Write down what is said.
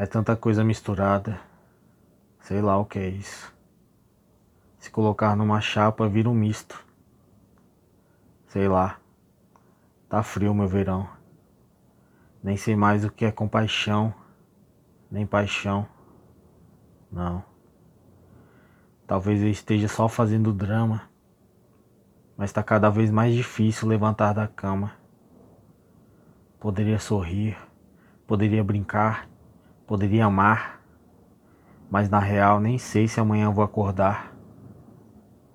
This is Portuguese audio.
É tanta coisa misturada. Sei lá o que é isso. Se colocar numa chapa, vira um misto. Sei lá. Tá frio meu verão. Nem sei mais o que é compaixão, nem paixão. Não. Talvez eu esteja só fazendo drama, mas tá cada vez mais difícil levantar da cama. Poderia sorrir, poderia brincar, poderia amar, mas na real nem sei se amanhã vou acordar.